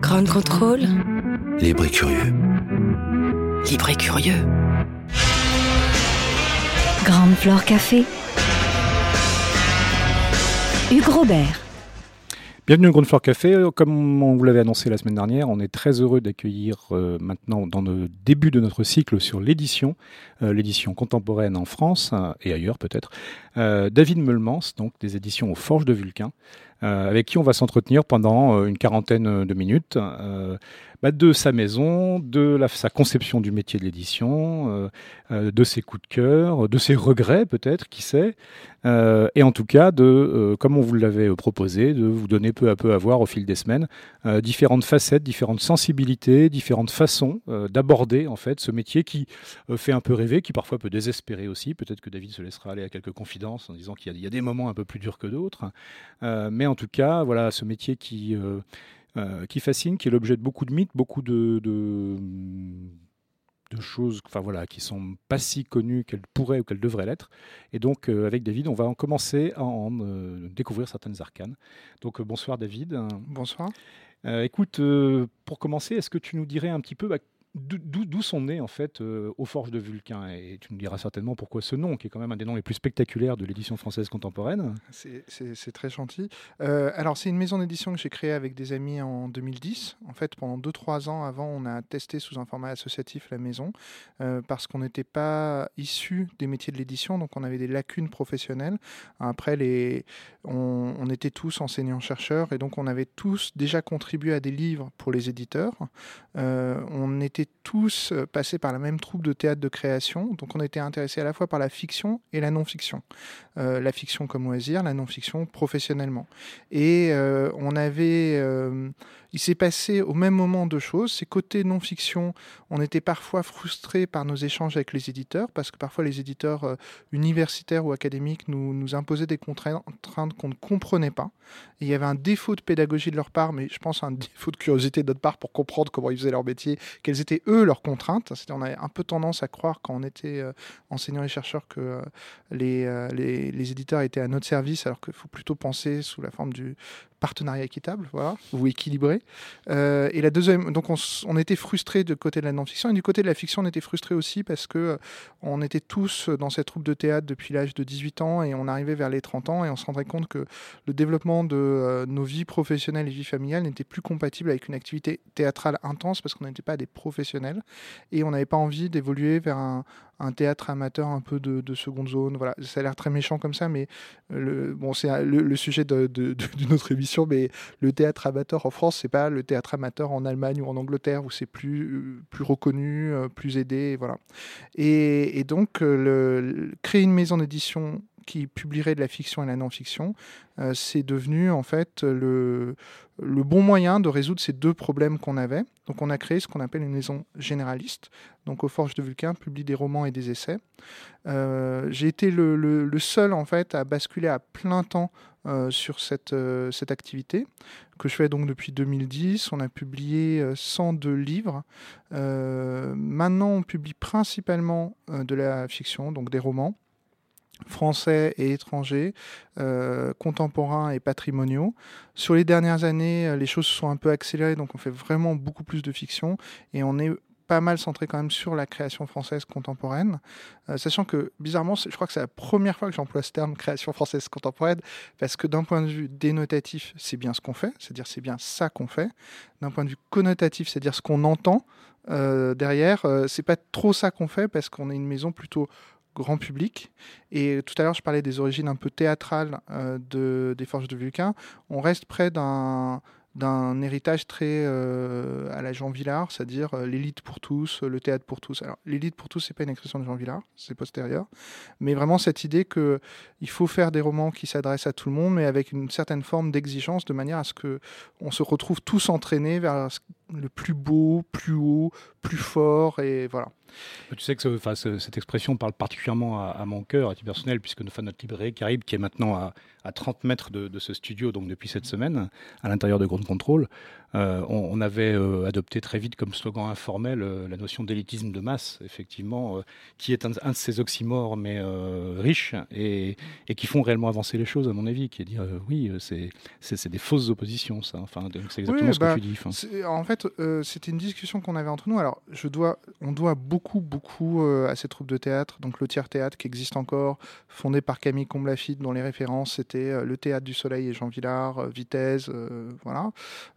Grand contrôle. Libre et curieux. Libre et curieux. Grande Flore Café. Hugues Robert. Bienvenue au Ground Floor Café. Comme on vous l'avait annoncé la semaine dernière, on est très heureux d'accueillir euh, maintenant dans le début de notre cycle sur l'édition, euh, l'édition contemporaine en France euh, et ailleurs peut-être, David Meulmans, donc des éditions aux Forges de Vulcain, avec qui on va s'entretenir pendant euh, une quarantaine de minutes. Euh, bah, de sa maison, de sa conception du métier de l'édition, euh, euh, de ses coups de cœur, de ses regrets peut-être, qui sait, euh, et en tout cas de, comme on vous l'avait proposé, de vous donner peu à peu à voir au fil des semaines différentes facettes, différentes sensibilités, différentes façons d'aborder en fait ce métier qui fait un peu rêver, qui parfois peut désespérer aussi. Peut-être que David se laissera aller à quelques confidences en disant qu'il y, y a des moments un peu plus durs que d'autres, mais en tout cas, voilà, ce métier qui euh, euh, qui fascine, qui est l'objet de beaucoup de mythes, beaucoup de, de, de choses enfin, voilà, qui sont pas si connues qu'elles pourraient ou qu'elles devraient l'être. Et donc, euh, avec David, on va en commencer à en euh, découvrir certaines arcanes. Donc, bonsoir David. Bonsoir. Écoute, pour commencer, est-ce que tu nous dirais un petit peu bah, d'où- sont nés en fait euh, aux Forges de Vulcain Et tu nous diras certainement pourquoi ce nom, qui est quand même un des noms les plus spectaculaires de l'édition française contemporaine. C'est- très gentil. Euh, alors, c'est une maison d'édition que j'ai créée avec des amis en 2010. En fait, pendant 2-3 ans avant, on a testé sous un format associatif la maison euh, parce qu'on n'était pas issu des métiers de l'édition, donc on avait des lacunes professionnelles. Après, les, on, on était tous enseignants-chercheurs et donc on avait tous déjà contribué à des livres pour les éditeurs. On était tous euh, passés par la même troupe de théâtre de création, donc on était intéressés à la fois par la fiction et la non-fiction. Euh, la fiction comme loisir, la non-fiction professionnellement. Et euh, on avait, il s'est passé au même moment deux choses. C'est côté non-fiction, on était parfois frustrés par nos échanges avec les éditeurs, parce que parfois les éditeurs universitaires ou académiques nous, nous imposaient des contraintes qu'on ne comprenait pas. Il y avait un défaut de pédagogie de leur part, mais je pense un défaut de curiosité de notre part pour comprendre comment ils faisaient leur métier, quelles étaient eux leurs contraintes. On avait un peu tendance à croire quand on était euh, enseignant et chercheur que euh, les, euh, les, les éditeurs étaient à notre service, alors qu'il faut plutôt penser sous la forme du partenariat équitable, voilà, ou équilibré. Euh, et la deuxième, donc on, était frustrés du côté de la non-fiction et du côté de la fiction, on était frustrés aussi parce que euh, on était tous dans cette troupe de théâtre depuis l'âge de 18 ans et on arrivait vers les 30 ans et on se rendrait compte que le développement de euh, nos vies professionnelles et vies familiales n'était plus compatible avec une activité théâtrale intense parce qu'on n'était pas des professionnels et on n'avait pas envie d'évoluer vers un, un théâtre amateur un peu de, de seconde zone. Voilà, ça a l'air très méchant comme ça, mais euh, le, bon, c'est le, sujet de- de- d'une autre émission. Mais le théâtre amateur en France, c'est pas le théâtre amateur en Allemagne ou en Angleterre où c'est plus euh, plus reconnu, euh, plus aidé, voilà. Et, et donc le- créer une maison d'édition qui publierait de la fiction et de la non-fiction, euh, c'est devenu en fait le, bon moyen de résoudre ces deux problèmes qu'on avait. Donc on a créé ce qu'on appelle une maison généraliste. Donc aux Forges de Vulcain publie des romans et des essais. Euh, J'ai été le, seul en fait à basculer à plein temps euh, sur cette, activité que je fais donc depuis 2010. On a publié euh, 102 livres. Maintenant, on publie principalement de la fiction, donc des romans français et étrangers, euh, contemporains et patrimoniaux. Sur les dernières années, euh, les choses se sont un peu accélérées, donc on fait vraiment beaucoup plus de fiction et on est pas mal centré quand même sur la création française contemporaine, Euh, sachant que bizarrement, je crois que c'est la première fois que j'emploie ce terme création française contemporaine, parce que d'un point de vue dénotatif, c'est bien ce qu'on fait, c'est-à-dire c'est bien ça qu'on fait. D'un point de vue connotatif, c'est-à-dire ce qu'on entend derrière, c'est pas trop ça qu'on fait, parce qu'on est une maison plutôt grand public. Et tout à l'heure, je parlais des origines un peu théâtrales euh, de, des Forges de Vulcain. On reste près d'un héritage très à la Jean Villard, c'est-à-dire l'élite pour tous, le théâtre pour tous. Alors l'élite pour tous, c'est pas une expression de Jean Villard, c'est postérieur, mais vraiment cette idée que il faut faire des romans qui s'adressent à tout le monde, mais avec une certaine forme d'exigence, de manière à ce que on se retrouve tous entraînés vers le plus beau, plus haut, plus fort, et voilà. Tu sais que cette expression parle particulièrement à, mon cœur, à titre personnel, puisque nous notre librairie Caribe, qui est maintenant à, à 30 mètres de, de, ce studio, donc depuis cette semaine, à l'intérieur de Ground Control, euh, on, avait euh, adopté très vite comme slogan informel euh, la notion d'élitisme de masse, effectivement, qui est un, de ces oxymores, mais riches, et, et, qui font réellement avancer les choses, à mon avis, qui est dire, oui, c'est des fausses oppositions, ça. Enfin, c'est exactement ce que bah, tu dis. En fait, c'était une discussion qu'on avait entre nous. Alors, on doit beaucoup, beaucoup à ces troupes de théâtre, donc le tiers théâtre qui existe encore, fondé par Camille Comblafite, dont les références c'était le théâtre du Soleil et Jean Villard, Vitesse, voilà,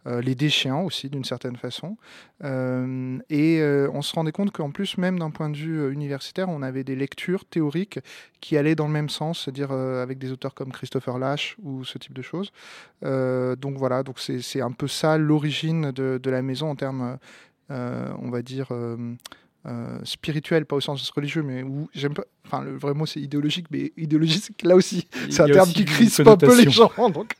les déchéants aussi d'une certaine façon. Euh, et euh, on se rendait compte qu'en plus, même d'un point de vue euh, universitaire, on avait des lectures théoriques qui allaient dans le même sens, c'est-à-dire avec des auteurs comme Christopher Lash ou ce type de choses. donc voilà, donc c'est un peu ça l'origine de, la maison en termes, on va dire, euh, spirituel, pas au sens religieux, mais où j'aime pas. Enfin, le vrai mot c'est idéologique, mais idéologique, là aussi, c'est un terme qui crispe un peu les gens. Donc,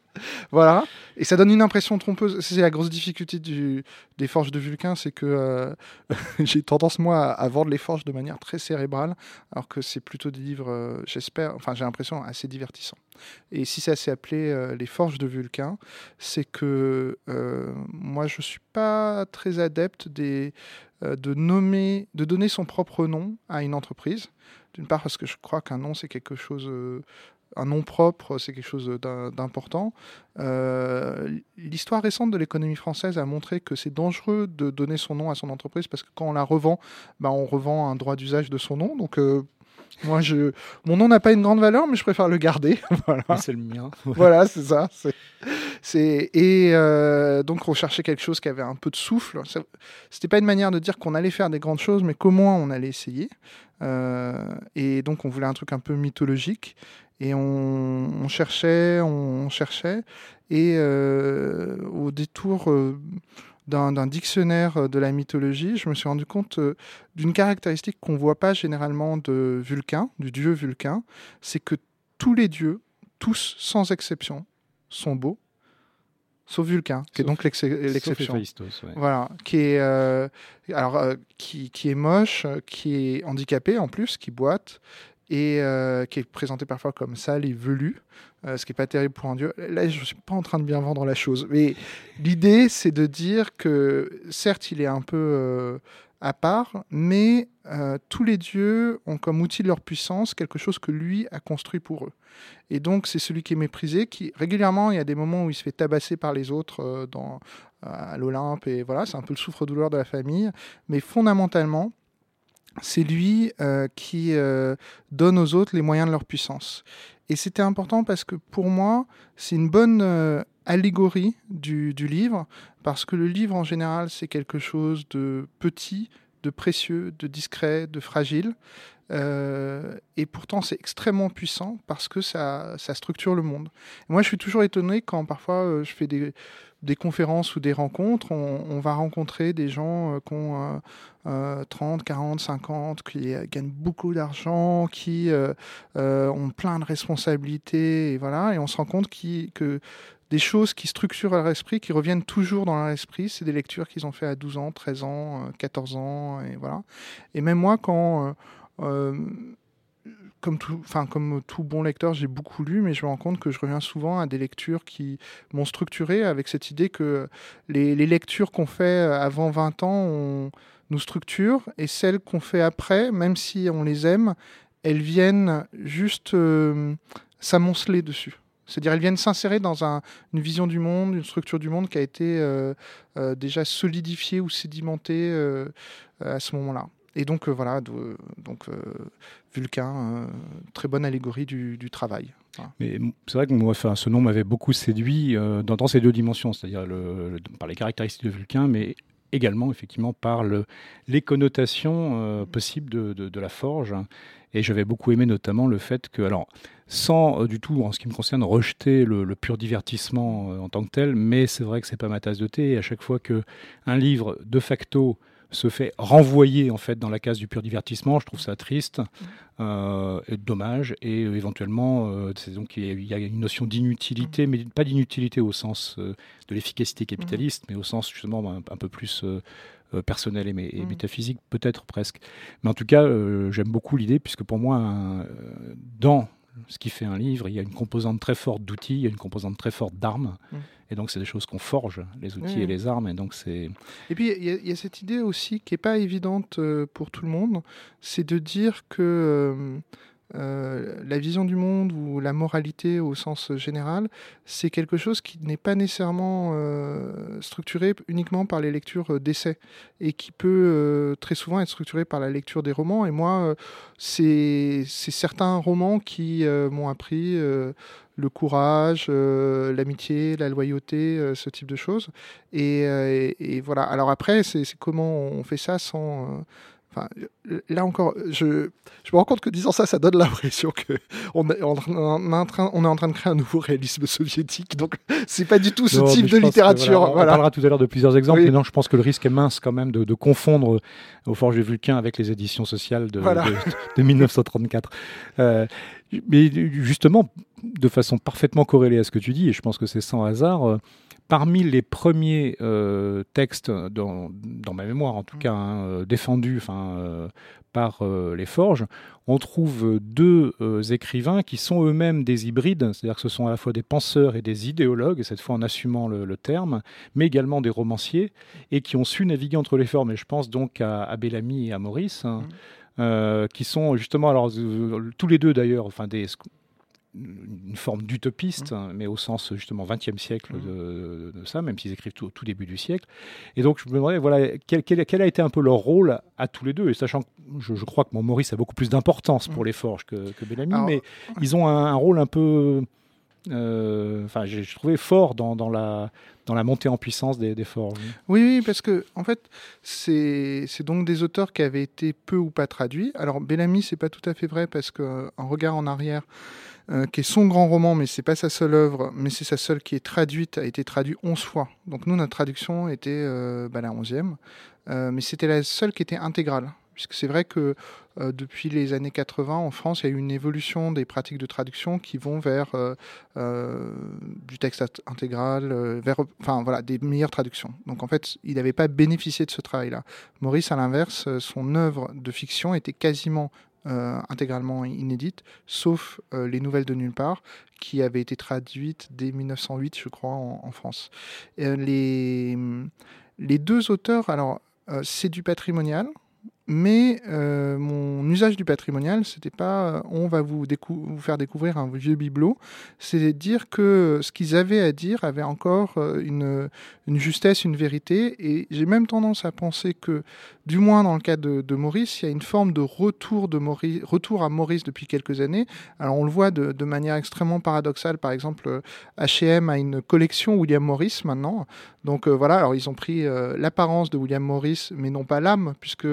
voilà. Et ça donne une impression trompeuse. C'est la grosse difficulté du, des forges de Vulcain, c'est que euh, j'ai tendance, moi, à, vendre les forges de manière très cérébrale, alors que c'est plutôt des livres, euh, j'espère, enfin, j'ai l'impression, assez divertissants. Et si ça s'est appelé les forges de Vulcain, c'est que moi, je suis pas très adepte des euh, de nommer, de donner son propre nom à une entreprise. D'une part parce que je crois qu'un nom c'est quelque chose, euh, un nom propre c'est quelque chose d'important. Euh, l'histoire récente de l'économie française a montré que c'est dangereux de donner son nom à son entreprise parce que quand on la revend, bah, on revend un droit d'usage de son nom. Donc moi, je, mon nom n'a pas une grande valeur, mais je préfère le garder. voilà. C'est le mien. voilà, c'est ça. Et euh, donc on cherchait quelque chose qui avait un peu de souffle. C'était pas une manière de dire qu'on allait faire des grandes choses, mais comment on allait essayer. Euh, et donc on voulait un truc un peu mythologique. Et on, cherchait, on, cherchait, et euh, au détour d'un dictionnaire de la mythologie, je me suis rendu compte euh, d'une caractéristique qu'on ne voit pas généralement de Vulcain, du dieu Vulcain, c'est que tous les dieux, tous sans exception, sont beaux, sauf Vulcain, qui est donc l'exception. Voilà, qui est euh, alors euh, qui, qui, est moche, qui est handicapé en plus, qui boite et qui est présenté parfois comme sale et velu. Euh, ce qui n'est pas terrible pour un dieu. Là, je ne suis pas en train de bien vendre la chose. Mais l'idée, c'est de dire que, certes, il est un peu euh, à part, mais euh, tous les dieux ont comme outil de leur puissance quelque chose que lui a construit pour eux. Et donc, c'est celui qui est méprisé, qui régulièrement, il y a des moments où il se fait tabasser par les autres dans, à l'Olympe, et voilà, c'est un peu le souffre-douleur de la famille. Mais fondamentalement, c'est lui qui donne aux autres les moyens de leur puissance. Et c'était important parce que pour moi, c'est une bonne euh, allégorie du, livre, parce que le livre en général, c'est quelque chose de petit, de précieux, de discret, de fragile. Euh, et pourtant, c'est extrêmement puissant parce que ça, structure le monde. moi, je suis toujours étonné quand parfois euh, je fais des, conférences ou des rencontres, on, va rencontrer des gens qui ont 30, 40, 50, qui gagnent beaucoup d'argent, qui euh, euh, ont plein de responsabilités, et voilà, et on se rend compte que des choses qui structurent leur esprit, qui reviennent toujours dans leur esprit, c'est des lectures qu'ils ont fait à 12 ans, 13 ans, 14 ans, et voilà. Et même moi, quand euh, comme tout, enfin, comme tout bon lecteur, j'ai beaucoup lu, mais je me rends compte que je reviens souvent à des lectures qui m'ont structuré avec cette idée que les, lectures qu'on fait avant 20 ans nous structurent et celles qu'on fait après, même si on les aime, elles viennent juste euh, s'amonceler dessus. C'est-à-dire elles viennent s'insérer dans une vision du monde, une structure du monde qui a été euh, euh, déjà solidifiée ou sédimentée à ce moment-là. Et donc voilà, donc Vulcain, très bonne allégorie du, travail. Mais c'est vrai que ce nom m'avait beaucoup séduit dans, ces deux dimensions, c'est-à-dire par les caractéristiques de Vulcain, mais également effectivement par les connotations possibles de, de, la forge Et j'avais beaucoup aimé notamment le fait que, alors, sans du tout, en ce qui me concerne, rejeter le, pur divertissement en tant que tel, mais c'est vrai que c'est pas ma tasse de thé. Et à chaque fois que un livre de facto se fait renvoyer en fait dans la case du pur divertissement. Je trouve ça triste, euh, et dommage, et euh, éventuellement, euh, donc il y, a une notion d'inutilité, mais pas d'inutilité au sens de l'efficacité capitaliste, mais au sens justement un, peu plus personnel et, métaphysique, peut-être presque. Mais en tout cas, j'aime beaucoup l'idée, puisque pour moi, dans ce qui fait un livre, il y a une composante très forte d'outils, il y a une composante très forte d'armes. Et donc, c'est des choses qu'on forge, les outils et les armes. Et donc, c'est. Et puis, il y, a cette idée aussi qui n'est pas évidente euh, pour tout le monde, c'est de dire que euh, euh, la vision du monde ou la moralité au sens général, c'est quelque chose qui n'est pas nécessairement euh, structuré uniquement par les lectures d'essais et qui peut euh, très souvent être structuré par la lecture des romans. Et moi, c'est certains romans qui m'ont appris le courage, l'amitié, la loyauté, ce type de choses. Et voilà. Alors après, c'est comment on fait ça sans là encore, je, je, me rends compte que disant ça, ça donne l'impression qu'on on est, en train, on est en train de créer un nouveau réalisme soviétique. Donc, c'est pas du tout ce type de littérature. on parlera tout à l'heure de plusieurs exemples, mais non, je pense que le risque est mince quand même de, confondre Au Forges du Vulcain avec les éditions sociales de, de, 1934. Euh, mais justement, de façon parfaitement corrélée à ce que tu dis, et je pense que c'est sans hasard, euh, parmi les premiers euh, textes, dans, ma mémoire en tout mm. cas, hein, euh, défendus euh, par les forges, on trouve deux écrivains qui sont eux-mêmes des hybrides, c'est-à-dire que ce sont à la fois des penseurs et des idéologues, cette fois en assumant le, terme, mais également des romanciers, et qui ont su naviguer entre les formes. Et je pense donc à, Bellamy et à Maurice. Hein, mm. qui sont justement, alors tous les deux d'ailleurs, enfin des, une forme d'utopiste, mmh. mais au sens justement 20e siècle mmh. de, ça, même s'ils écrivent tout, au tout début du siècle. Et donc je me demandais, voilà, quel, quel, a été un peu leur rôle à tous les deux, et sachant que je, crois que mon Maurice a beaucoup plus d'importance pour mmh. les forges que, que Bellamy, mais ils ont un, rôle un peu, euh, enfin j'ai trouvé fort dans, dans, la, dans la montée en puissance des, des forges. Oui, oui, parce que en fait, c'est donc des auteurs qui avaient été peu ou pas traduits. Alors Bellamy, c'est pas tout à fait vrai parce qu'un regard en arrière, euh, qui est son grand roman, mais c'est pas sa seule œuvre, mais c'est sa seule qui est traduite, a été traduite 11 fois. Donc nous, notre traduction était euh, bah, la 11e, euh, mais c'était la seule qui était intégrale. Puisque c'est vrai que depuis les années 80, en France, il y a eu une évolution des pratiques de traduction qui vont vers du texte intégral, vers voilà, des meilleures traductions. Donc en fait, il n'avait pas bénéficié de ce travail-là. Maurice, à l'inverse, son œuvre de fiction était quasiment euh, intégralement inédite, sauf euh, les nouvelles de nulle part, qui avaient été traduites dès 1908, je crois, en, France. Euh, les, les deux auteurs, alors, c'est du patrimonial, mais euh, mon usage du patrimonial, c'était pas euh, on va vous, faire découvrir un vieux bibelot, c'est dire que ce qu'ils avaient à dire avait encore euh, une, justesse, une vérité. Et j'ai même tendance à penser que, du moins dans le cas de, Maurice, il y a une forme de retour, à Maurice depuis quelques années. Alors on le voit de, de manière extrêmement paradoxale. Par exemple, H&M a une collection William Morris maintenant. Donc voilà, alors ils ont pris l'apparence de William Morris, mais non pas l'âme, puisque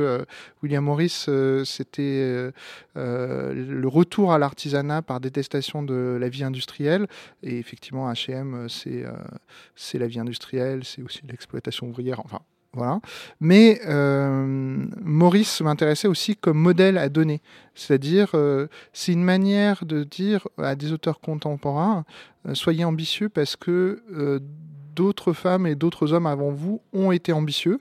William Morris, euh, c'était euh, euh, le retour à l'artisanat par détestation de la vie industrielle. Et effectivement, H&M, c'est la vie industrielle, c'est aussi l'exploitation ouvrière. Enfin, voilà. Mais Maurice m'intéressait aussi comme modèle à donner. C'est-à-dire, c'est une manière de dire à des auteurs contemporains, soyez ambitieux parce que d'autres femmes et d'autres hommes avant vous ont été ambitieux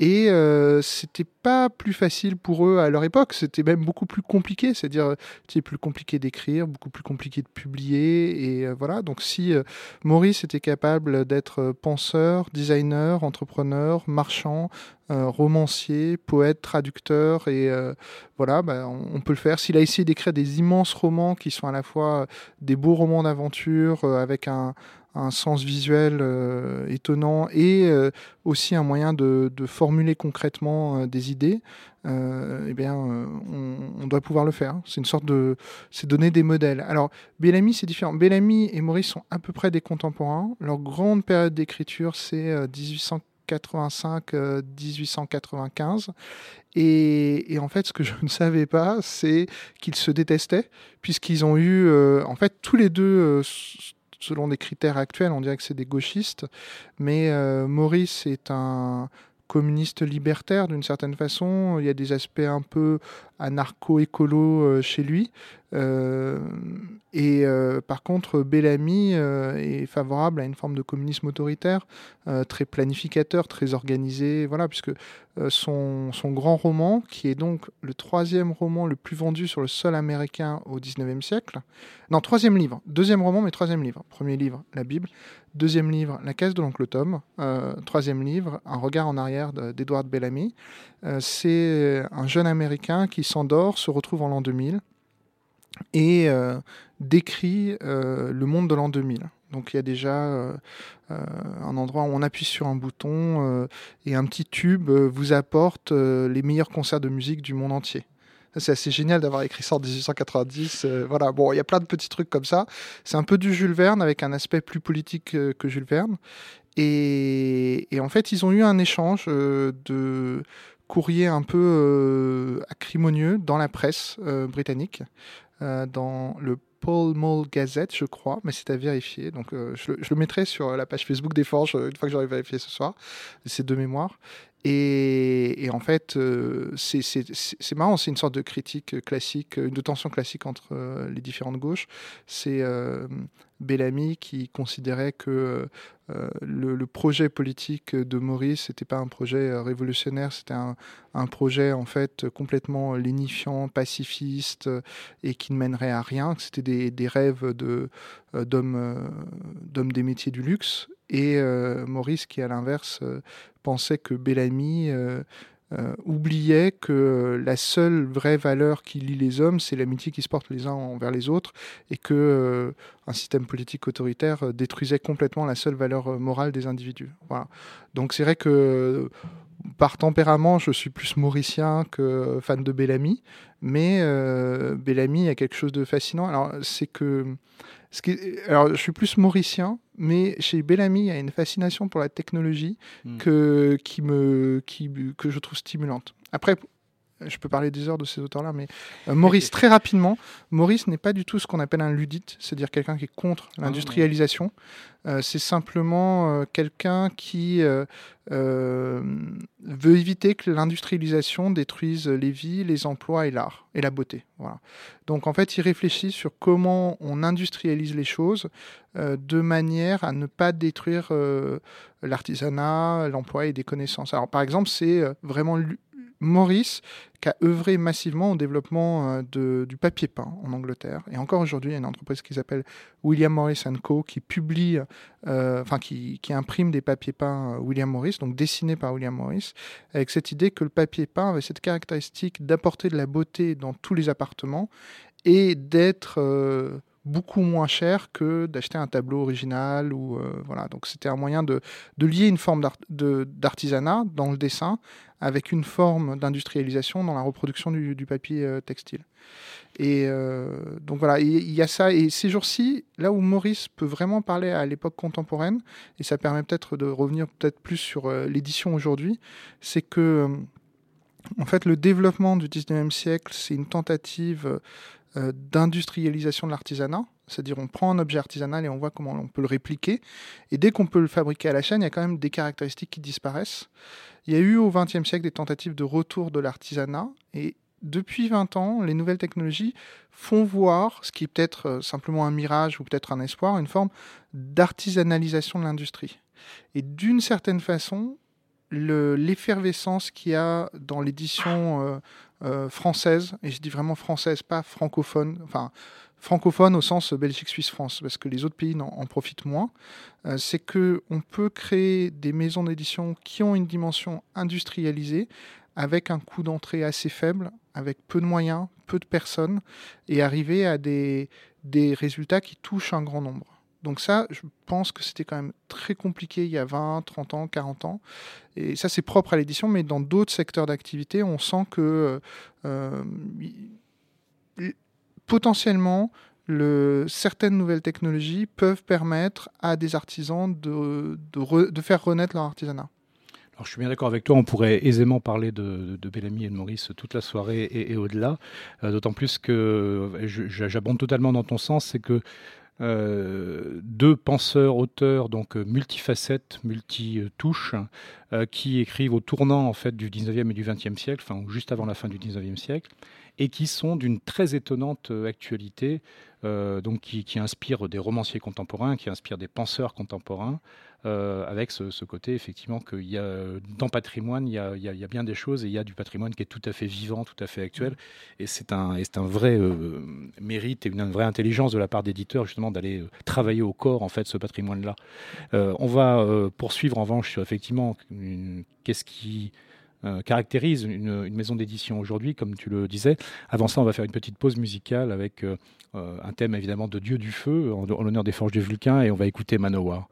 et euh, c'était pas plus facile pour eux à leur époque, c'était même beaucoup plus compliqué, c'est-à-dire c'était plus compliqué d'écrire, beaucoup plus compliqué de publier, et euh, voilà. Donc si euh, Maurice était capable d'être penseur, designer, entrepreneur, marchand, romancier, poète, traducteur, et voilà, bah, on, on, peut le faire. S'il a essayé d'écrire des immenses romans qui sont à la fois des beaux romans d'aventure avec un, un sens visuel euh, étonnant et euh, aussi un moyen de, formuler concrètement euh, des idées, eh bien, on, doit pouvoir le faire. C'est une sorte de, c'est donner des modèles. Alors, Bellamy, c'est différent. Bellamy et Maurice sont à peu près des contemporains. Leur grande période d'écriture, c'est 1800 1885-1895. Et, et, en fait, ce que je ne savais pas, c'est qu'ils se détestaient, puisqu'ils ont eu, en fait, tous les deux selon des critères actuels, on dirait que c'est des gauchistes, mais Maurice est un communiste libertaire d'une certaine façon. Il y a des aspects un peu anarcho-écolo euh, chez lui. Euh, et euh, par contre, Bellamy est favorable à une forme de communisme autoritaire, très planificateur, très organisé. Voilà, puisque son, son, grand roman, qui est donc le troisième roman le plus vendu sur le sol américain au 19e siècle, non, troisième livre, deuxième roman, mais troisième livre. Premier livre, la Bible. Deuxième livre, La caisse de l'oncle Tom. troisième livre, Un regard en arrière d'Edward Bellamy. C'est un jeune Américain qui s'endort, se retrouve en l'an 2000 et euh, décrit euh, le monde de l'an 2000. Donc il y a déjà euh, un endroit où on appuie sur un bouton et un petit tube vous apporte les meilleurs concerts de musique du monde entier. C'est assez génial d'avoir écrit ça en 1890. voilà, bon, il y a plein de petits trucs comme ça. C'est un peu du Jules Verne avec un aspect plus politique que Jules Verne. Et, en fait, ils ont eu un échange de courrier un peu acrimonieux dans la presse britannique, euh, dans le Paul Mall Gazette, je crois, mais c'est à vérifier. Donc, je, le mettrai sur la page Facebook des Forges une fois que j'aurai vérifié ce soir. C'est de mémoire. Et, en fait, c'est marrant, c'est une sorte de critique classique, de tension classique entre les différentes gauches. C'est Bellamy qui considérait que euh, le, projet politique de Maurice n'était pas un projet euh, révolutionnaire, c'était un, projet en fait complètement lénifiant, pacifiste euh, et qui ne mènerait à rien. C'était des, rêves d'hommes des métiers du luxe. Et Maurice, qui à l'inverse pensait que Bellamy euh, oubliait que la seule vraie valeur qui lie les hommes, c'est l'amitié qui se porte les uns envers les autres, et que euh, un système politique autoritaire euh, détruisait complètement la seule valeur morale des individus. Voilà. Donc c'est vrai que par tempérament, je suis plus mauricien que fan de Bellamy, mais Bellamy a quelque chose de fascinant. Alors c'est que alors, je suis plus mauricien, mais chez Bellamy, il y a une fascination pour la technologie hmm. que, qui me, qui, que je trouve stimulante. Après, je peux parler des heures de ces auteurs-là, mais euh, Maurice, très rapidement, Maurice n'est pas du tout ce qu'on appelle un ludite, c'est-à-dire quelqu'un qui est contre ah l'industrialisation. Euh, c'est simplement euh, quelqu'un qui veut éviter que l'industrialisation détruise les vies, les emplois et l'art et la beauté. Voilà. Donc en fait, il réfléchit sur comment on industrialise les choses de manière à ne pas détruire l'artisanat, l'emploi et des connaissances. Alors par exemple, c'est vraiment Maurice qui a œuvré massivement au développement euh, du papier peint en Angleterre. Et encore aujourd'hui, il y a une entreprise qui s'appelle William Morris Co. qui publie, euh, qui, imprime des papiers peints euh, William Morris, donc dessinés par William Morris, avec cette idée que le papier peint avait cette caractéristique d'apporter de la beauté dans tous les appartements et d'être beaucoup moins cher que d'acheter un tableau original ou voilà donc c'était un moyen de, de, lier une forme d'artisanat dans le dessin avec une forme d'industrialisation dans la reproduction du, papier euh, textile. Et euh, donc voilà, il y a ça. Et ces jours-ci, là où Maurice peut vraiment parler à l'époque contemporaine, et ça permet peut-être de revenir peut-être plus sur euh, l'édition aujourd'hui, c'est que en fait le développement du 19e siècle, c'est une tentative d'industrialisation de l'artisanat. C'est-à-dire on prend un objet artisanal et on voit comment on peut le répliquer. Et dès qu'on peut le fabriquer à la chaîne, il y a quand même des caractéristiques qui disparaissent. Il y a eu au XXe siècle des tentatives de retour de l'artisanat et depuis 20 ans, les nouvelles technologies font voir, ce qui est peut-être euh, simplement un mirage ou peut-être un espoir, une forme d'artisanalisation de l'industrie. Et d'une certaine façon, l'effervescence qu'il y a dans l'édition euh, euh, française, et je dis vraiment française, pas francophone, enfin francophone au sens Belgique-Suisse-France, parce que les autres pays en, profitent moins, euh, c'est que on peut créer des maisons d'édition qui ont une dimension industrialisée, avec un coût d'entrée assez faible, avec peu de moyens, peu de personnes, et arriver à des, des résultats qui touchent un grand nombre. Donc ça, je pense que c'était quand même très compliqué il y a 20, 30 ans, 40 ans. Et ça, c'est propre à l'édition, mais dans d'autres secteurs d'activité, on sent que euh, potentiellement, le, certaines nouvelles technologies peuvent permettre à des artisans de, faire renaître leur artisanat. Alors, je suis bien d'accord avec toi, on pourrait aisément parler de, de Bellamy et de Maurice toute la soirée et, au-delà, d'autant plus que j'abonde totalement dans ton sens, c'est que euh, deux penseurs, auteurs, donc euh, multifacettes, multi-touches, euh, qui écrivent au tournant en fait du 19e et du 20e siècle, enfin juste avant la fin du 19e siècle, et qui sont d'une très étonnante actualité, donc qui, qui, inspirent des romanciers contemporains, qui inspirent des penseurs contemporains, avec ce, côté effectivement qu'il y a dans patrimoine, il y a, bien des choses et il y a du patrimoine qui est tout à fait vivant, tout à fait actuel. Et c'est un, un vrai euh, mérite et une, vraie intelligence de la part d'éditeurs justement d'aller euh, travailler au corps en fait ce patrimoine-là. on va poursuivre en revanche effectivement qu'est-ce qui caractérise une, maison d'édition aujourd'hui, comme tu le disais. Avant ça, on va faire une petite pause musicale avec un thème évidemment de Dieu du feu en, en l'honneur des forges de Vulcain et on va écouter Manowar.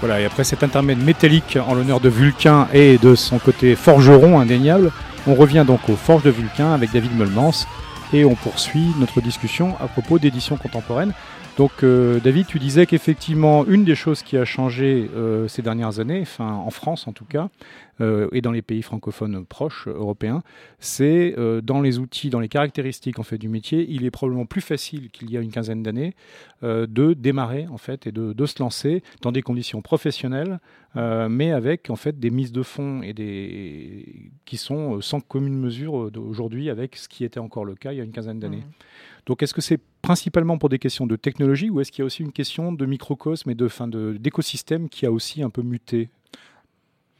Voilà, et après cet intermède métallique en l'honneur de Vulcain et de son côté forgeron indéniable, on revient donc aux Forges de Vulcain avec David Molmans et on poursuit notre discussion à propos d'édition contemporaine. Donc euh, David, tu disais qu'effectivement, une des choses qui a changé euh, ces dernières années, enfin en France en tout cas, euh, et dans les pays francophones proches européens, c'est dans les outils, dans les caractéristiques en fait du métier, il est probablement plus facile qu'il y a une quinzaine d'années de démarrer en fait et de, de, se lancer dans des conditions professionnelles, mais avec en fait des mises de fonds et des qui sont sans commune mesure aujourd'hui avec ce qui était encore le cas il y a une quinzaine d'années. Mmh. Donc est-ce que c'est principalement pour des questions de technologie ou est-ce qu'il y a aussi une question de microcosme et de fin d'écosystème qui a aussi un peu muté?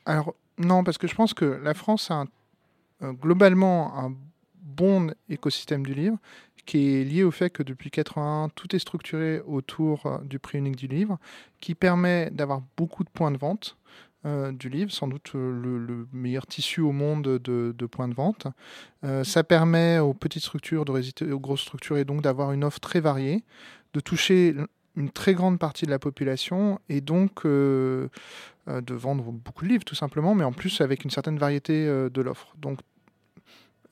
Alors non, parce que je pense que la France a euh, globalement un bon écosystème du livre qui est lié au fait que depuis 81, tout est structuré autour euh, du prix unique du livre, qui permet d'avoir beaucoup de points de vente, euh, du livre, sans doute euh, le, meilleur tissu au monde de, points de vente. Euh, ça permet aux petites structures de résister aux grosses structures et donc d'avoir une offre très variée, de toucher une très grande partie de la population et donc de vendre beaucoup de livres tout simplement, mais en plus avec une certaine variété de l'offre. Donc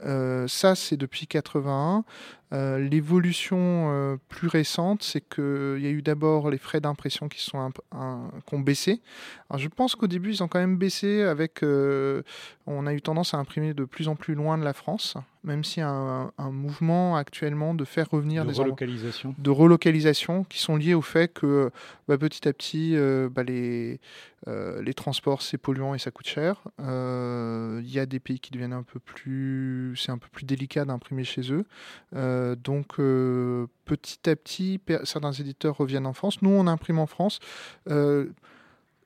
ça, c'est depuis 81. Euh, l'évolution euh, plus récente, c'est qu'il y a eu d'abord les frais d'impression qui, sont ont baissé. Alors, je pense qu'au début, ils ont quand même baissé avec... Euh, on a eu tendance à imprimer de plus en plus loin de la France, même s'il y a un, mouvement actuellement de faire revenir de des... Relocalisation. De relocalisation qui sont liés au fait que bah, petit à petit, bah, les, les transports, c'est polluant et ça coûte cher. Il y a des pays qui deviennent un peu plus... C'est un peu plus délicat d'imprimer chez eux. Euh, donc euh, petit à petit, certains éditeurs reviennent en France. Nous, on imprime en France. Euh,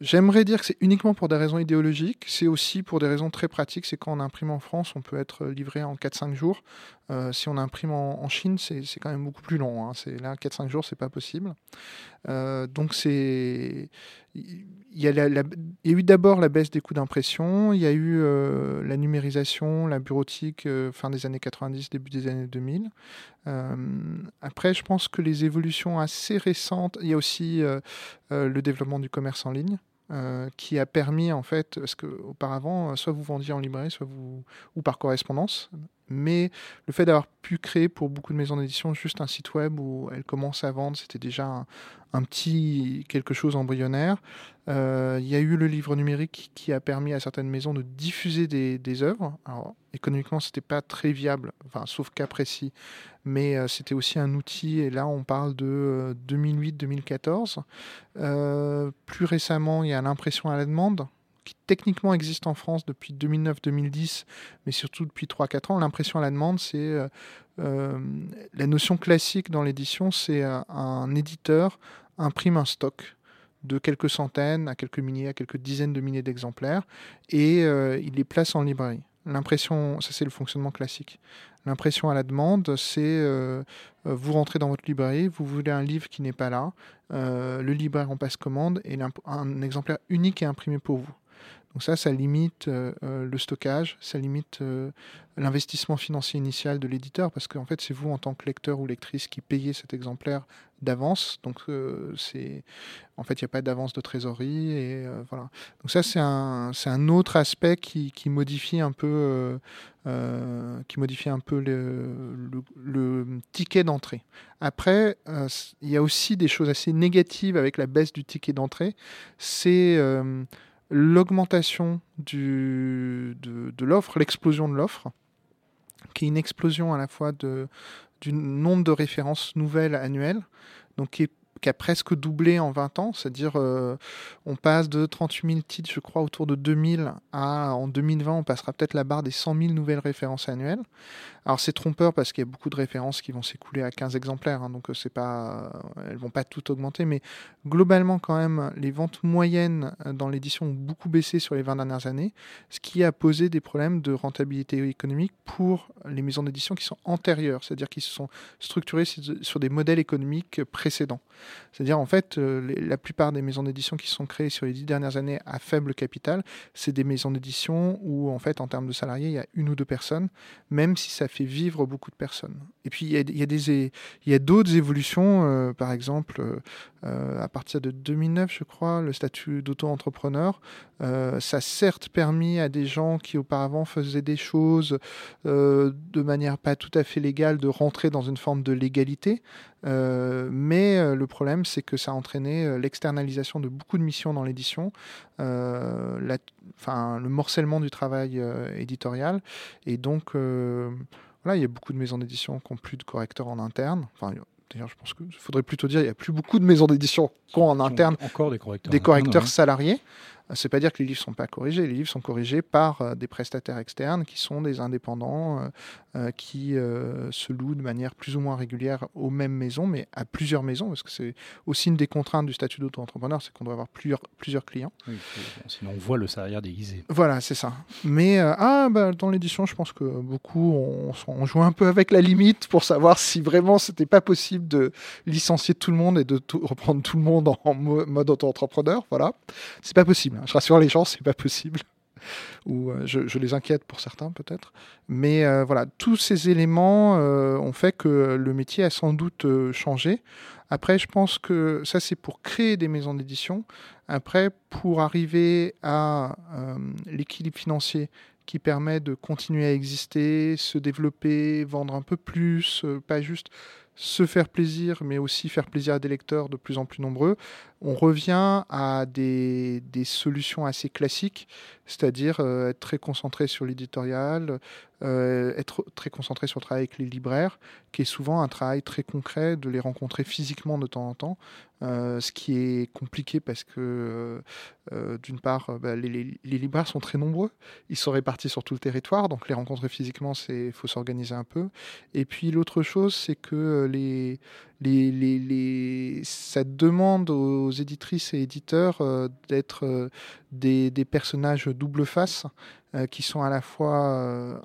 j'aimerais dire que c'est uniquement pour des raisons idéologiques, c'est aussi pour des raisons très pratiques. C'est quand on imprime en France, on peut être livré en 4-5 jours. si on imprime en, Chine, c'est quand même beaucoup plus long. Hein. Là, 4-5 jours, c'est pas possible. donc c'est il y, a eu d'abord la baisse des coûts d'impression, il y a eu euh, la numérisation, la bureautique euh, fin des années 90, début des années 2000. Euh, après, je pense que les évolutions assez récentes, il y a aussi le développement du commerce en ligne. qui a permis en fait, parce qu'auparavant, soit vous vendiez en librairie, soit vous ou par correspondance, mais le fait d'avoir pu créer pour beaucoup de maisons d'édition juste un site web où elles commencent à vendre, c'était déjà un, petit quelque chose embryonnaire. Euh, il y a eu le livre numérique qui a permis à certaines maisons de diffuser des, œuvres. Alors, économiquement, c'était pas très viable, sauf cas précis, mais euh, c'était aussi un outil. Et là, on parle de 2008-2014. Euh, plus récemment, il y a l'impression à la demande qui techniquement existe en France depuis 2009-2010, mais surtout depuis 3-4 ans. L'impression à la demande, c'est euh, euh, la notion classique dans l'édition, c'est euh, un éditeur imprime un stock de quelques centaines à quelques milliers, à quelques dizaines de milliers d'exemplaires, et il les place en librairie. L'impression, ça c'est le fonctionnement classique. L'impression à la demande, c'est vous rentrez dans votre librairie, vous voulez un livre qui n'est pas là, le libraire en passe commande et un exemplaire unique est imprimé pour vous. Donc ça, ça limite euh, euh, le stockage, ça limite euh, l'investissement financier initial de l'éditeur, parce qu'en fait, c'est vous en tant que lecteur ou lectrice qui payez cet exemplaire d'avance. Donc c'est en fait, il n'y a pas d'avance de trésorerie et voilà. Donc ça, c'est un, c'est un autre aspect qui, qui modifie un peu, qui modifie un peu le, le, ticket d'entrée. Après, il y a aussi des choses assez négatives avec la baisse du ticket d'entrée. C'est l'augmentation de, de l'offre, l'explosion de l'offre, qui est une explosion à la fois de, du nombre de références nouvelles annuelles, donc qui est qui a presque doublé en 20 ans, c'est-à-dire euh, on passe de 38 000 titres, je crois, autour de 2000 à en 2020, on passera peut-être la barre des 100 000 nouvelles références annuelles. Alors c'est trompeur parce qu'il y a beaucoup de références qui vont s'écouler à 15 exemplaires, hein, donc euh, c'est pas, elles vont pas toutes augmenter, mais globalement quand même, les ventes moyennes euh, dans l'édition ont beaucoup baissé sur les 20 dernières années, ce qui a posé des problèmes de rentabilité économique pour les maisons d'édition qui sont antérieures, c'est-à-dire qui se sont structurées sur des modèles économiques précédents. C'est-à-dire, en fait, euh, la plupart des maisons d'édition qui sont créées sur les dix dernières années à faible capital, c'est des maisons d'édition où, en fait, en termes de salariés, il y a une ou deux personnes, même si ça fait vivre beaucoup de personnes. Et puis, il y a, d'autres évolutions, euh, par exemple, euh, à partir de 2009, je crois, le statut d'auto-entrepreneur, ça a certes permis à des gens qui auparavant faisaient des choses de manière pas tout à fait légale de rentrer dans une forme de légalité. Euh, mais euh, le problème, c'est que ça a entraîné euh, l'externalisation de beaucoup de missions dans l'édition, enfin, le morcellement du travail éditorial. Et donc, voilà, il y a beaucoup de maisons d'édition qui n'ont plus de correcteurs en interne. Enfin, D'ailleurs, je pense qu'il faudrait plutôt dire qu'il n'y a plus beaucoup de maisons d'édition qui ont en interne encore des correcteurs, des correcteurs salariés. C'est pas dire que les livres sont pas corrigés. Les livres sont corrigés par euh, des prestataires externes qui sont des indépendants euh, euh, qui se louent de manière plus ou moins régulière aux mêmes maisons, mais à plusieurs maisons, parce que c'est aussi une des contraintes du statut d'auto-entrepreneur, c'est qu'on doit avoir plusieurs, plusieurs clients. sinon, on voit le salariat déguisé. Voilà, c'est ça. Mais ah, bah, dans l'édition, je pense que beaucoup on, on, joue un peu avec la limite pour savoir si vraiment c'était pas possible de licencier tout le monde et de reprendre tout le monde en, mode auto-entrepreneur. Voilà, c'est pas possible. Je rassure les gens, c'est pas possible. Ou euh, je, les inquiète pour certains peut-être. Mais euh, voilà, tous ces éléments euh, ont fait que le métier a sans doute changé. Après, je pense que ça, c'est pour créer des maisons d'édition. Après, pour arriver à l'équilibre financier qui permet de continuer à exister, se développer, vendre un peu plus, pas juste se faire plaisir, mais aussi faire plaisir à des lecteurs de plus en plus nombreux, on revient à des, solutions assez classiques, c'est-à-dire euh, être très concentré sur l'éditorial, euh, être très concentré sur le travail avec les libraires, qui est souvent un travail très concret, de les rencontrer physiquement de temps en temps, euh, ce qui est compliqué parce que, d'une part, bah, les, libraires sont très nombreux, ils sont répartis sur tout le territoire, donc les rencontrer physiquement, il faut s'organiser un peu. Et puis l'autre chose, c'est que les, les, demande aux éditrices et éditeurs euh, d'être euh, des, personnages double face euh, qui sont à la fois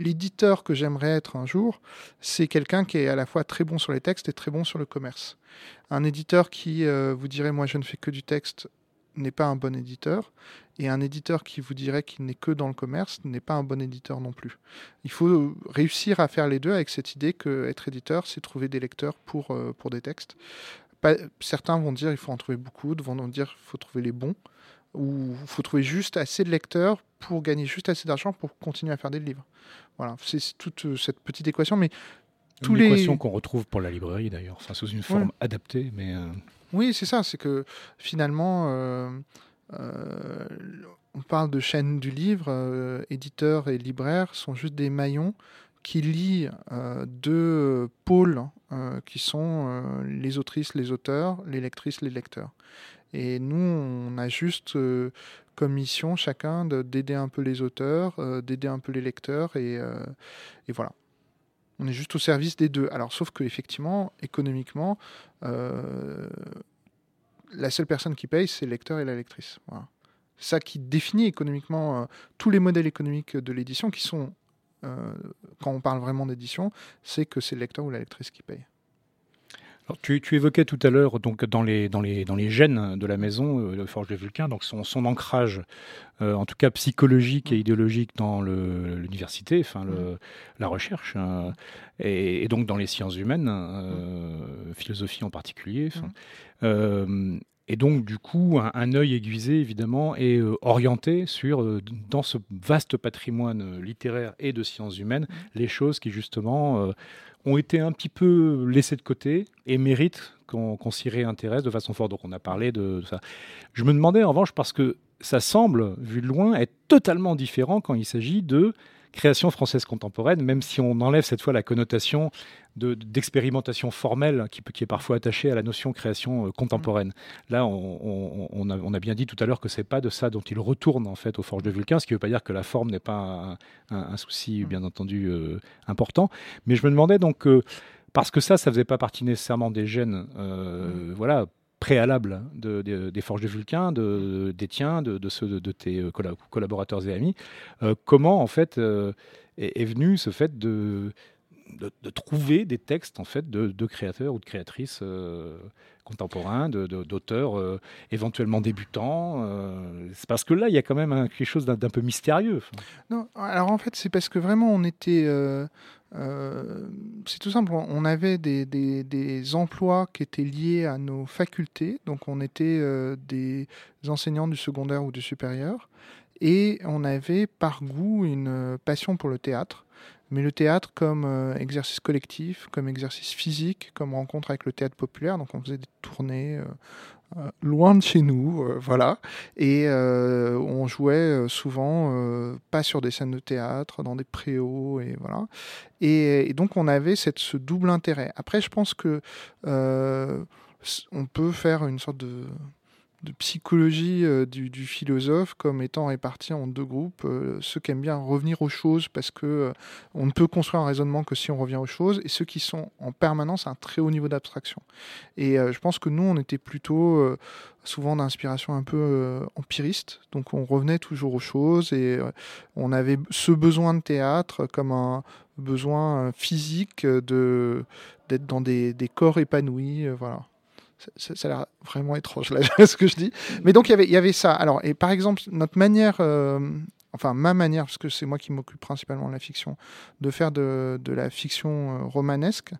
l'éditeur que j'aimerais être un jour, c'est quelqu'un qui est à la fois très bon sur les textes et très bon sur le commerce. Un éditeur qui vous dirait moi je ne fais que du texte n'est pas un bon éditeur. Et un éditeur qui vous dirait qu'il n'est que dans le commerce n'est pas un bon éditeur non plus. Il faut réussir à faire les deux avec cette idée que être éditeur, c'est trouver des lecteurs pour, euh, pour des textes. certains vont dire qu'il faut en trouver beaucoup, d'autres vont dire qu'il faut trouver les bons, ou il faut trouver juste assez de lecteurs pour gagner juste assez d'argent pour continuer à faire des livres. Voilà, c'est toute euh, cette petite équation, mais tous une équation qu'on retrouve pour la librairie d'ailleurs, enfin, sous une forme adaptée, mais... Euh, oui, c'est ça, c'est que finalement, euh, euh, on parle de chaîne du livre, euh, éditeurs et libraires sont juste des maillons qui lient deux pôles qui sont les autrices, les auteurs, les lectrices, les lecteurs. Et nous, on a juste comme mission chacun d'aider un peu les auteurs, d'aider un peu les lecteurs, et, et voilà. On est juste au service des deux. Alors, sauf que effectivement, économiquement, euh, la seule personne qui paye, c'est le lecteur et la lectrice. Voilà. Ça qui définit économiquement euh, tous les modèles économiques de l'édition, qui sont, euh, quand on parle vraiment d'édition, c'est que c'est le lecteur ou la lectrice qui paye tu, évoquais tout à l'heure donc dans les dans les dans les gènes de la maison euh, de Forge de Vulcain donc son, son ancrage euh, en tout cas psychologique et mm. idéologique dans l'université enfin le, mm. la recherche hein, et, donc dans les sciences humaines euh, mm. philosophie en particulier et donc, du coup, un, œil aiguisé, évidemment, est orienté sur, dans ce vaste patrimoine littéraire et de sciences humaines, les choses qui, justement, ont été un petit peu laissés de côté et méritent qu'on s'y réintéresse de façon forte. Donc on a parlé de, ça. Je me demandais en revanche, parce que ça semble, vu de loin, être totalement différent quand il s'agit de création française contemporaine, même si on enlève cette fois la connotation d'expérimentation formelle qui, qui, est parfois attachée à la notion création euh, contemporaine. Là, on, a, bien dit tout à l'heure que c'est pas de ça dont il retourne en fait aux forges de Vulcain, ce qui ne veut pas dire que la forme n'est pas un, souci bien entendu euh, important. Mais je me demandais donc euh, parce que ça, ça faisait pas partie nécessairement des gènes, voilà, préalable des Forges de Vulcain, de, des tiens, de, ceux de, tes euh, collaborateurs et amis. Euh, comment, en fait, euh, est, venu ce fait de trouver des textes en fait de, créateurs ou de créatrices euh, contemporains, d'auteurs éventuellement débutants. C'est parce que là, il y a quand même quelque chose d'un peu mystérieux. Non, alors en fait, c'est parce que vraiment, on était. C'est tout simple, on avait des, emplois qui étaient liés à nos facultés, donc on était des enseignants du secondaire ou du supérieur, et on avait par goût une passion pour le théâtre mais le théâtre comme euh, exercice collectif, comme exercice physique, comme rencontre avec le théâtre populaire. Donc on faisait des tournées euh, euh, loin de chez nous, voilà, et on jouait souvent pas sur des scènes de théâtre, dans des préaux, et voilà. Et, donc on avait cette, ce double intérêt. Après, je pense que on peut faire une sorte de de psychologie euh, du, philosophe comme étant réparti en deux groupes. Euh, ceux qui aiment bien revenir aux choses parce que euh, on ne peut construire un raisonnement que si on revient aux choses, et ceux qui sont en permanence à un très haut niveau d'abstraction. Et je pense que nous, on était plutôt souvent d'inspiration un peu empiriste, donc on revenait toujours aux choses et on avait ce besoin de théâtre comme un besoin physique de d'être dans des, des corps épanouis, voilà ça, a l'air vraiment étrange là, ce que je dis. Mais donc il y avait, ça. Alors, et par exemple, notre manière, euh, enfin ma manière, parce que c'est moi qui m'occupe principalement de la fiction, de faire de, la fiction euh, romanesque,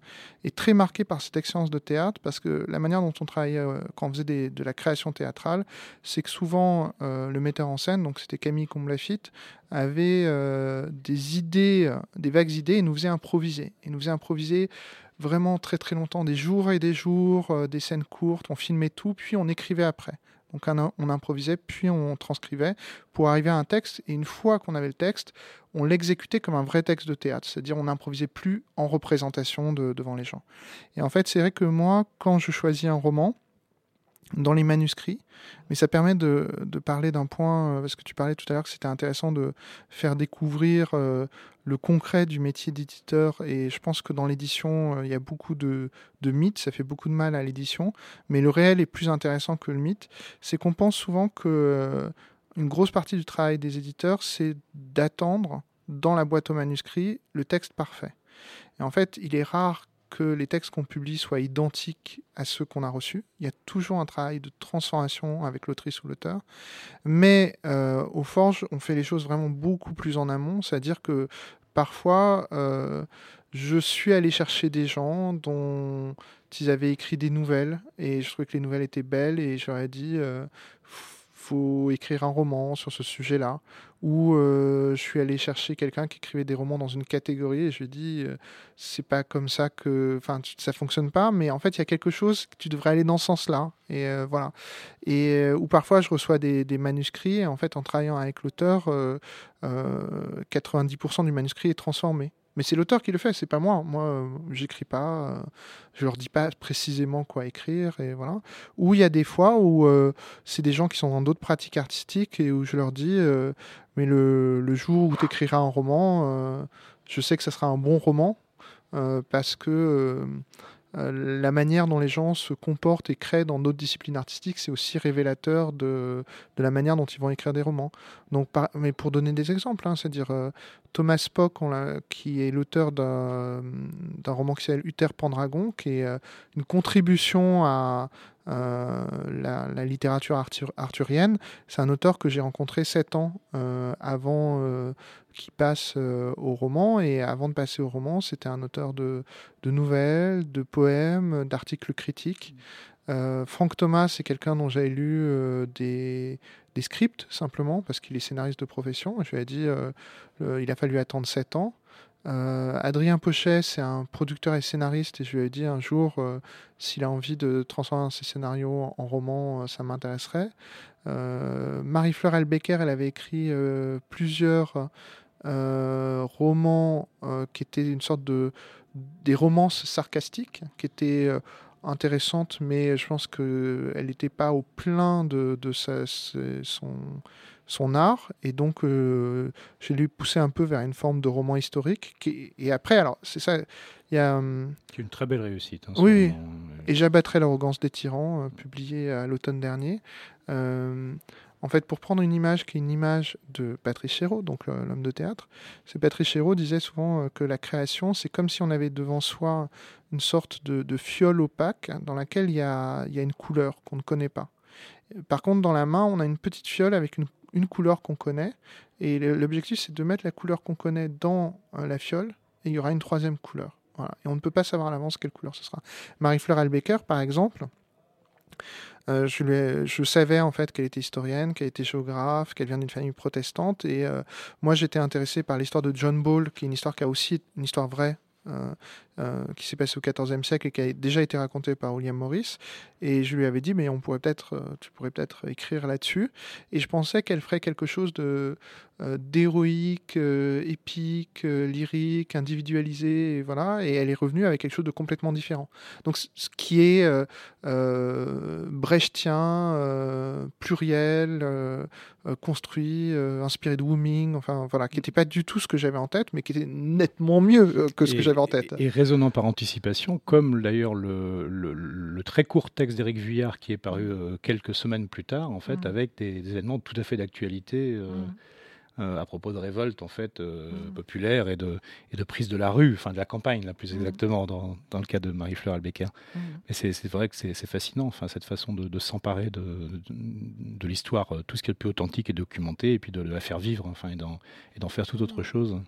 est très marquée par cette expérience de théâtre, parce que la manière dont on travaillait euh, quand on faisait de la création théâtrale, c'est que souvent le metteur en scène, donc c'était Camille Comblafitte, avait des idées, des vagues idées, et nous faisait improviser. Et nous faisait improviser vraiment très très longtemps, des jours et des jours, euh, des scènes courtes, on filmait tout, puis on écrivait après. Donc on, improvisait, puis on transcrivait pour arriver à un texte. Et une fois qu'on avait le texte, on l'exécutait comme un vrai texte de théâtre. C'est-à-dire on n'improvisait plus en représentation devant les gens. Et en fait, c'est vrai que moi, quand je choisis un roman, dans les manuscrits, mais ça permet de, parler d'un point, euh, parce que tu parlais tout à l'heure que c'était intéressant de faire découvrir euh, le concret du métier d'éditeur, et je pense que dans l'édition, euh, il y a beaucoup de, de, mythes, ça fait beaucoup de mal à l'édition, mais le réel est plus intéressant que le mythe, c'est qu'on pense souvent que une grosse partie du travail des éditeurs, c'est d'attendre dans la boîte aux manuscrits le texte parfait. Et en fait, il est rare que les textes qu'on publie soient identiques à ceux qu'on a reçus. Il y a toujours un travail de transformation avec l'autrice ou l'auteur. Mais euh, au Forge, on fait les choses vraiment beaucoup plus en amont, c'est-à-dire que parfois, euh, je suis allé chercher des gens dont ils avaient écrit des nouvelles et je trouvais que les nouvelles étaient belles et j'aurais dit... Euh, faut écrire un roman sur ce sujet-là. Ou euh, je suis allé chercher quelqu'un qui écrivait des romans dans une catégorie et je lui ai dit euh, c'est pas comme ça que, enfin, ça fonctionne pas, mais en fait il y a quelque chose tu devrais aller dans ce sens-là. Et euh, voilà. Et ou parfois je reçois des, des, manuscrits et en fait en travaillant avec l'auteur, 90% du manuscrit est transformé. Mais c'est l'auteur qui le fait, c'est pas moi. Moi, euh, j'écris pas, euh, je leur dis pas précisément quoi écrire et voilà. Ou il y a des fois où euh, c'est des gens qui sont dans d'autres pratiques artistiques et où je leur dis, mais le, jour où tu écriras un roman, je sais que ça sera un bon roman parce que la manière dont les gens se comportent et créent dans d'autres disciplines artistiques, c'est aussi révélateur de, de, la manière dont ils vont écrire des romans. Donc, mais pour donner des exemples, hein, c'est-à-dire euh, Thomas Spock, qui est l'auteur d'un roman qui s'appelle Uther Pendragon, qui est euh, une contribution à, la, littérature arthurienne. C'est un auteur que j'ai rencontré sept ans avant qui passe euh, au roman. Et avant de passer au roman, c'était un auteur de, nouvelles, de poèmes, d'articles critiques. Euh, Franck Thomas, c'est quelqu'un dont j'avais lu euh, des, des, scripts simplement parce qu'il est scénariste de profession. Je lui ai dit, il a fallu attendre 7 ans. Adrien Pochet, c'est un producteur et scénariste, et je lui ai dit un jour, s'il a envie de transformer ses scénarios en roman, ça m'intéresserait. Marie-Fleur Elbecker, elle avait écrit plusieurs euh, roman euh, qui était une sorte de des romances sarcastiques qui étaient euh, intéressantes, mais je pense qu'elle n'était pas au plein de, de sa, son, son art, et donc euh, j'ai lui poussé un peu vers une forme de roman historique. Qui, et après, alors, c'est ça, il y a. Qui une très belle réussite. Hein, oui, et J'abattrai l'arrogance des tyrans, publié à l'automne dernier. En fait, pour prendre une image qui est une image de Patrice Chéreau, donc l'homme de théâtre, c'est Patrice Chéreau disait souvent euh, que la création, c'est comme si on avait devant soi une sorte de, fiole opaque dans laquelle il y a, une couleur qu'on ne connaît pas. Par contre, dans la main, on a une petite fiole avec une, couleur qu'on connaît. Et l'objectif, c'est de mettre la couleur qu'on connaît dans euh, la fiole, et il y aura une troisième couleur. Et on ne peut pas savoir à l'avance quelle couleur ce sera. Marie-Fleur Albecker, par exemple, euh, je, savais en fait qu'elle était historienne, qu'elle était géographe, qu'elle vient d'une famille protestante. Et euh, moi, j'étais intéressé par l'histoire de John Ball, qui est une histoire qui a aussi une histoire vraie qui s'est passé au XIVe siècle et qui a déjà été raconté par William Morris. Et je lui avais dit, mais on pourrait peut-être, euh, tu pourrais peut-être écrire là-dessus. Et je pensais qu'elle ferait quelque chose de d'héroïque, épique, lyrique, individualisé, et voilà. Et elle est revenue avec quelque chose de complètement différent. Donc, ce qui est brechtien, pluriel, construit, inspiré de Wooming, enfin voilà, qui n'était pas du tout ce que j'avais en tête, mais qui était nettement mieux que ce que j'avais en tête. Et, résonnant par anticipation, comme d'ailleurs le, très court texte d'Éric Vuillard qui est paru euh, quelques semaines plus tard, en fait, mmh. avec des, événements tout à fait d'actualité. Euh, mmh. euh, à propos de révolte en fait mmh. populaire et de, et de prise de la rue, enfin de la campagne là plus exactement dans, dans, le cas de Marie-Fleur Albecker. Mais c'est vrai que c'est fascinant, enfin cette façon de, s'emparer de, de, l'histoire, tout ce qui est le plus authentique et documenté, et puis de, la faire vivre, enfin et d'en faire tout autre chose.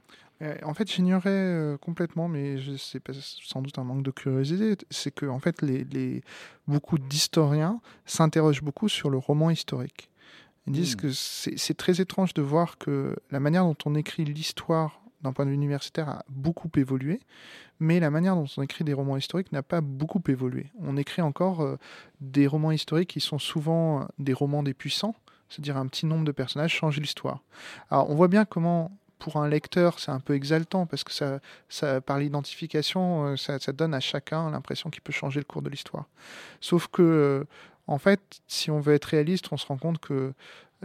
Euh, en fait, j'ignorais euh, complètement, mais c'est sans doute un manque de curiosité, c'est que en fait, les, beaucoup d'historiens s'interrogent beaucoup sur le roman historique. Ils disent hmm. que c'est très étrange de voir que la manière dont on écrit l'histoire d'un point de vue universitaire a beaucoup évolué, mais la manière dont on écrit des romans historiques n'a pas beaucoup évolué. On écrit encore euh, des romans historiques qui sont souvent des romans des puissants, c'est-à-dire un petit nombre de personnages change l'histoire. Alors on voit bien comment pour un lecteur, c'est un peu exaltant parce que ça, par l'identification, euh, ça, donne à chacun l'impression qu'il peut changer le cours de l'histoire. Sauf que, euh, en fait, si on veut être réaliste, on se rend compte que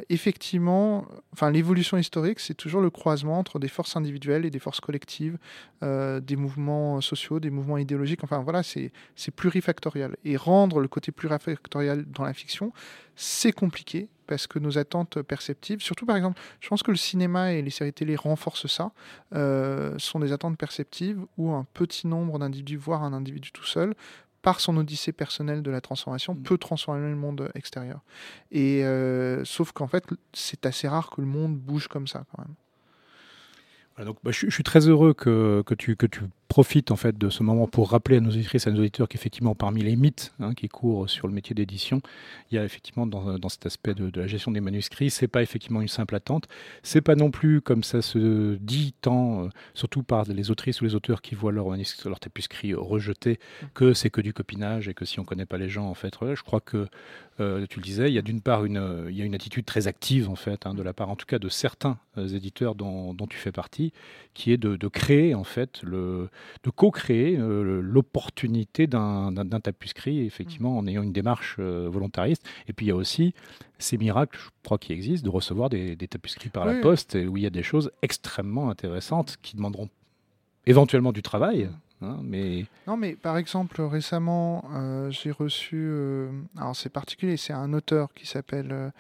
effectivement, enfin, l'évolution historique, c'est toujours le croisement entre des forces individuelles et des forces collectives, euh, des mouvements sociaux, des mouvements idéologiques. Enfin, voilà, c'est plurifactorial. Et rendre le côté plurifactorial dans la fiction, c'est compliqué parce que nos attentes perceptives, surtout par exemple, je pense que le cinéma et les séries télé renforcent ça, euh, sont des attentes perceptives où un petit nombre d'individus, voire un individu tout seul, par son odyssée personnelle de la transformation, mm. peut transformer le monde extérieur. Et euh, sauf qu'en fait, c'est assez rare que le monde bouge comme ça quand même. donc, bah, je, suis très heureux que, que, tu, que tu profite en fait de ce moment pour rappeler à nos auditrices à nos auditeurs qu'effectivement parmi les mythes hein, qui courent sur le métier d'édition, il y a effectivement dans, dans cet aspect de, la gestion des manuscrits, c'est pas effectivement une simple attente, c'est pas non plus comme ça se dit tant, euh, surtout par les autrices ou les auteurs qui voient leur manuscrit, tapuscrit rejeté, que c'est que du copinage et que si on connaît pas les gens en fait, je crois que euh, tu le disais, il y a d'une part une, il y a une attitude très active en fait hein, de la part en tout cas de certains euh, éditeurs dont, dont, tu fais partie, qui est de, de créer en fait le de co-créer euh, l'opportunité d'un tapuscrit, effectivement, en ayant une démarche euh, volontariste. Et puis il y a aussi ces miracles, je crois, qui existent, de recevoir des, des tapuscrits par la poste, où il y a des choses extrêmement intéressantes qui demanderont éventuellement du travail, Hein, mais... Non, mais par exemple, récemment, euh, j'ai reçu. Euh, alors, c'est particulier, c'est un auteur qui s'appelle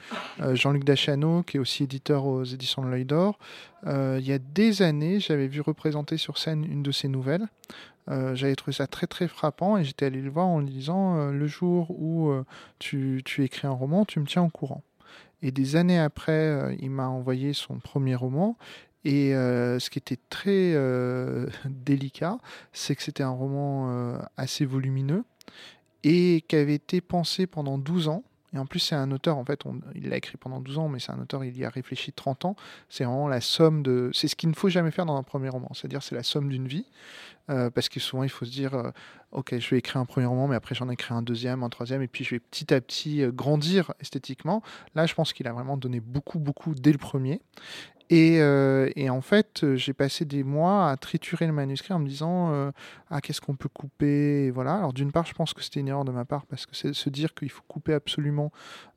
euh, Jean-Luc Dachano, qui est aussi éditeur aux éditions de l'œil d'or. il y a des années, j'avais vu représenter sur scène une de ses nouvelles. j'avais trouvé ça très très frappant et j'étais allé le voir en lui disant Le jour où tu, tu écris un roman, tu me tiens au courant. Et des années après, il m'a envoyé son premier roman et euh, ce qui était très euh, délicat, c'est que c'était un roman euh, assez volumineux et qui avait été pensé pendant 12 ans. Et en plus, c'est un auteur, en fait, il l'a écrit pendant 12 ans, mais c'est un auteur, il y a réfléchi 30 ans. C'est vraiment la somme de. C'est ce qu'il ne faut jamais faire dans un premier roman, c'est-à-dire c'est la somme d'une vie. parce que souvent, il faut se dire Ok, je vais écrire un premier roman, mais après, j'en écris un deuxième, un troisième, et puis je vais petit à petit grandir esthétiquement. Là, je pense qu'il a vraiment donné beaucoup, beaucoup dès le premier. Euh, et, en fait, j'ai passé des mois à triturer le manuscrit en me disant euh, ah qu'est-ce qu'on peut couper voilà. Alors d'une part, je pense que c'était une erreur de ma part parce que se dire qu'il faut couper absolument,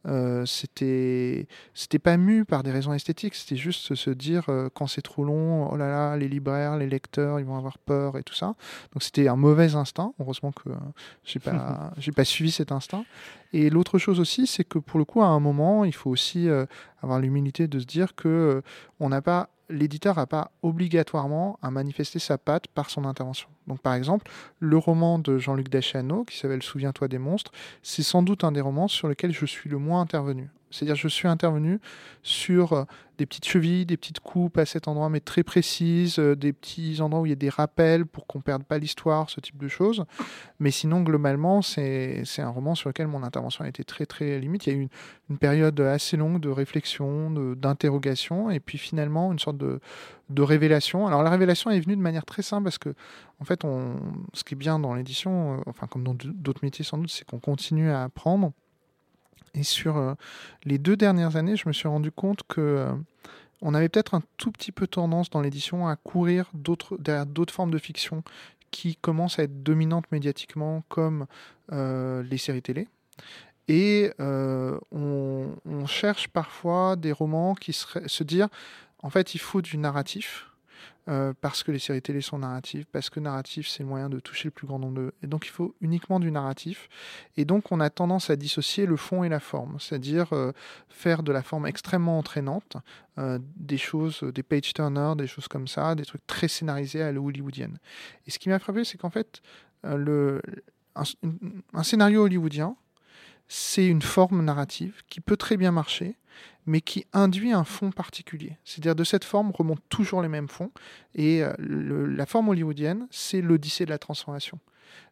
euh, c'était c'était pas mu par des raisons esthétiques. C'était juste se dire quand c'est trop long, oh là là, les libraires, les lecteurs, ils vont avoir peur et tout ça. Donc c'était un mauvais instinct. Heureusement que j'ai pas j'ai pas suivi cet instinct. Et l'autre chose aussi, c'est que pour le coup, à un moment, il faut aussi avoir l'humilité de se dire que on n'a pas l'éditeur n'a pas obligatoirement à manifester sa patte par son intervention. Donc par exemple, le roman de Jean-Luc Deschanel, qui s'appelle Souviens-toi des monstres, c'est sans doute un des romans sur lesquels je suis le moins intervenu. C'est-à-dire je suis intervenu sur euh, des petites chevilles, des petites coupes à cet endroit, mais très précises, euh, des petits endroits où il y a des rappels pour qu'on ne perde pas l'histoire, ce type de choses. Mais sinon, globalement, c'est un roman sur lequel mon intervention a été très très limite. Il y a eu une, période assez longue de réflexion, d'interrogation, et puis finalement une sorte de, de révélation. Alors la révélation est venue de manière très simple parce que, en fait, on, ce qui est bien dans l'édition, euh, enfin comme dans d'autres métiers sans doute, c'est qu'on continue à apprendre. Et sur euh, les deux dernières années, je me suis rendu compte que euh, on avait peut-être un tout petit peu tendance dans l'édition à courir derrière d'autres formes de fiction qui commencent à être dominantes médiatiquement, comme les séries télé. Et on, cherche parfois des romans qui seraient, se dire en fait, il faut du narratif. Euh, parce que les séries télé sont narratives, parce que narratif c'est le moyen de toucher le plus grand nombre de... Et donc il faut uniquement du narratif. Et donc on a tendance à dissocier le fond et la forme, c'est-à-dire euh, faire de la forme extrêmement entraînante, euh, des choses, des page turners, des choses comme ça, des trucs très scénarisés à la hollywoodienne. Et ce qui m'a frappé, c'est qu'en fait, un scénario hollywoodien, c'est une forme narrative qui peut très bien marcher, mais qui induit un fond particulier. C'est-à-dire de cette forme remontent toujours les mêmes fonds, et euh, la forme hollywoodienne, c'est l'odyssée de la transformation.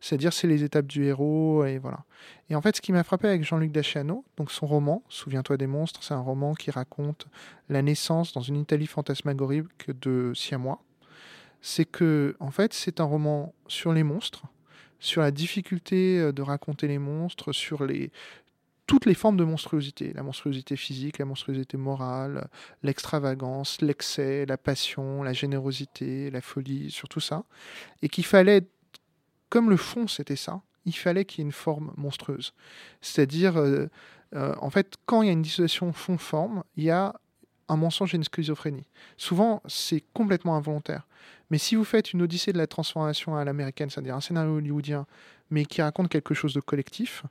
C'est-à-dire c'est les étapes du héros, et voilà. Et en fait, ce qui m'a frappé avec Jean-Luc Daciano, donc son roman, Souviens-toi des monstres, c'est un roman qui raconte la naissance dans une Italie fantasmagorique de Siamois, c'est que, en fait, c'est un roman sur les monstres, sur la difficulté euh, de raconter les monstres, sur les, toutes les formes de monstruosité, la monstruosité physique, la monstruosité morale, l'extravagance, l'excès, la passion, la générosité, la folie, sur tout ça, et qu'il fallait, comme le fond c'était ça, il fallait qu'il y ait une forme monstrueuse. C'est-à-dire, euh, euh, en fait, quand il y a une dissociation fond-forme, il y a un mensonge et une schizophrénie. Souvent, c'est complètement involontaire. Mais si vous faites une odyssée de la transformation à l'américaine, c'est-à-dire un scénario hollywoodien, mais qui raconte quelque chose de collectif,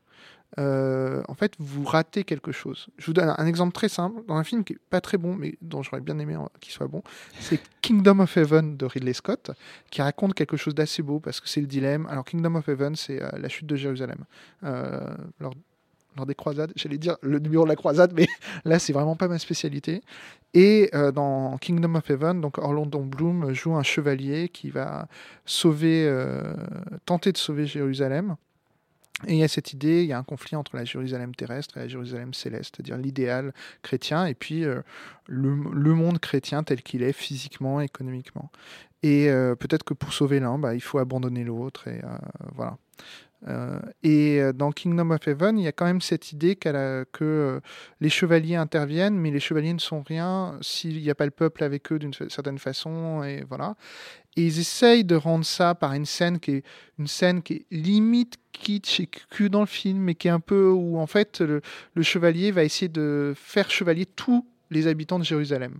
euh, en fait, vous ratez quelque chose. Je vous donne un exemple très simple, dans un film qui est pas très bon, mais dont j'aurais bien aimé qu'il soit bon, c'est Kingdom of Heaven de Ridley Scott, qui raconte quelque chose d'assez beau, parce que c'est le dilemme. Alors, Kingdom of Heaven, c'est euh, la chute de Jérusalem. Euh, lors, lors, des croisades, j'allais dire le numéro de la croisade, mais là, c'est vraiment pas ma spécialité. Et dans Kingdom of Heaven, donc Orlando Bloom joue un chevalier qui va sauver, tenter de sauver Jérusalem. Et il y a cette idée, il y a un conflit entre la Jérusalem terrestre et la Jérusalem céleste, c'est-à-dire l'idéal chrétien et puis euh, le, monde chrétien tel qu'il est physiquement, économiquement. Et euh, peut-être que pour sauver l'un, bah, il faut abandonner l'autre. Et euh, voilà. Euh, et euh, dans Kingdom of Heaven, il y a quand même cette idée que euh, les chevaliers interviennent, mais les chevaliers ne sont rien s'il n'y a pas le peuple avec eux d'une certaine façon. Et voilà. Et ils essayent de rendre ça par une scène qui est une scène qui limite kitsch et cul dans le film, mais qui est un peu où en fait le chevalier va essayer de faire chevalier tous les habitants de Jérusalem.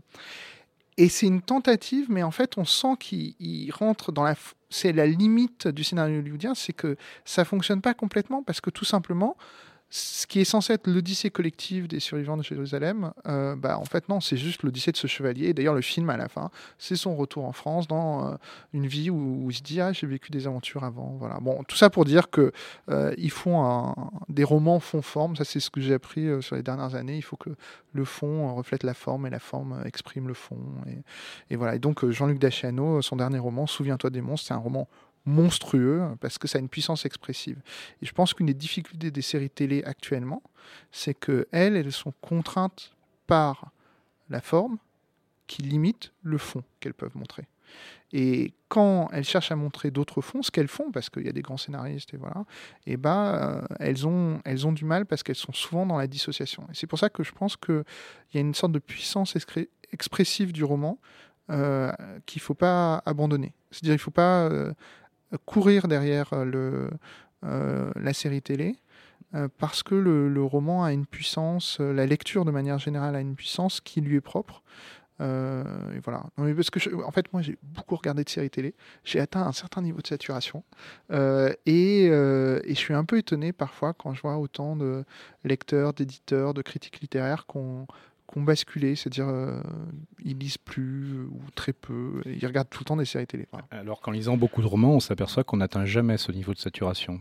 Et c'est une tentative, mais en fait, on sent qu'il rentre dans la. C'est la limite du scénario hollywoodien, c'est que ça fonctionne pas complètement parce que tout simplement, ce qui est censé être l'odyssée collective des survivants de Jérusalem, euh, bah, en fait, non, c'est juste l'odyssée de ce chevalier. D'ailleurs, le film, à la fin, c'est son retour en France dans euh, une vie où, il se dit Ah, j'ai vécu des aventures avant. Voilà. Bon, tout ça pour dire que euh, ils font des romans fond forme. Ça, c'est ce que j'ai appris sur les dernières années. Il faut que le fond reflète la forme et la forme exprime le fond. Et, et voilà. Et donc, Jean-Luc Daciano, son dernier roman, Souviens-toi des monstres, c'est un roman monstrueux parce que ça a une puissance expressive. Et je pense qu'une des difficultés des séries télé actuellement, c'est que elles, sont contraintes par la forme qui limite le fond qu'elles peuvent montrer. Et quand elles cherchent à montrer d'autres fonds, ce qu'elles font, parce qu'il y a des grands scénaristes, et voilà, et eh ben, euh, elles, ont, elles ont du mal parce qu'elles sont souvent dans la dissociation. Et c'est pour ça que je pense qu'il y a une sorte de puissance expressive du roman euh, qu'il ne faut pas abandonner. C'est-à-dire qu'il ne faut pas euh, courir derrière euh, euh, la série télé euh, parce que le, roman a une puissance, la lecture de manière générale a une puissance qui lui est propre. et voilà. Parce que en fait, moi, j'ai beaucoup regardé de séries télé. J'ai atteint un certain niveau de saturation. Et, et, je suis un peu étonné parfois quand je vois autant de lecteurs, d'éditeurs, de critiques littéraires qu'on ont basculé, c'est-à-dire euh, ils lisent plus ou très peu, ils regardent tout le temps des séries télé. Alors qu'en lisant beaucoup de romans, on s'aperçoit qu'on n'atteint jamais ce niveau de saturation.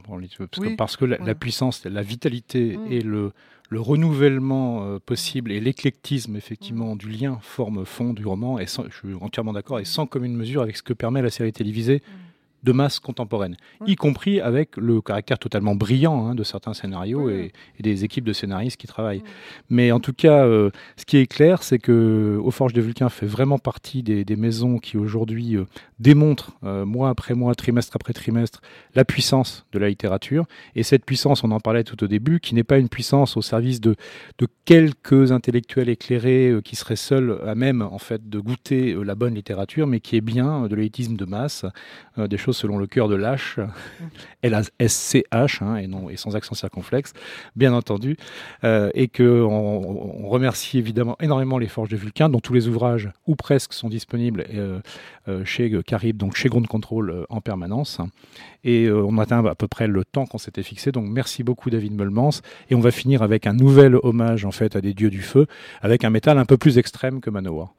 Parce, que, la, puissance, la vitalité mm. et le, le renouvellement euh, possible et l'éclectisme effectivement mm. du lien forme fond du roman, et je suis entièrement d'accord, et sans commune mesure avec ce que permet la série télévisée. Mm de masse contemporaine, y compris avec le caractère totalement brillant hein, de certains scénarios et, des équipes de scénaristes qui travaillent. Mais en tout cas, euh, ce qui est clair, c'est que Aux Forges de Vulcain fait vraiment partie des, maisons qui aujourd'hui euh, démontrent, euh, mois après mois, trimestre après trimestre, la puissance de la littérature. Et cette puissance, on en parlait tout au début, qui n'est pas une puissance au service de, de quelques intellectuels éclairés qui seraient seuls à même en fait de goûter la bonne littérature, mais qui est bien de l'élitisme de masse, des choses selon le cœur de l'H, L-A-S-C-H, hein, et, non, et sans accent circonflexe, bien entendu, euh, et qu'on on remercie évidemment énormément les Forges de Vulcain, dont tous les ouvrages, ou presque, sont disponibles euh, euh, chez Carib, donc chez Ground Control en permanence. Et on atteint à peu près le temps qu'on s'était fixé, donc merci beaucoup David Meulmans, et on va finir avec un nouvel hommage en fait à des dieux du feu, avec un métal un peu plus extrême que Manowar.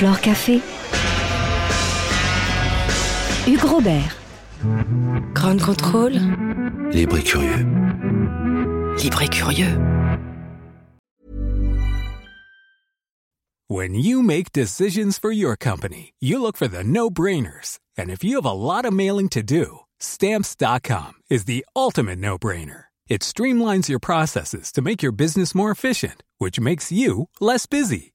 Flore Café. Hugues Robert. Grande Contrôle. Libre et curieux. Libre et curieux. When you make decisions for your company, you look for the no-brainers. And if you have a lot of mailing to do, stamps.com is the ultimate no-brainer. It streamlines your processes to make your business more efficient, which makes you less busy.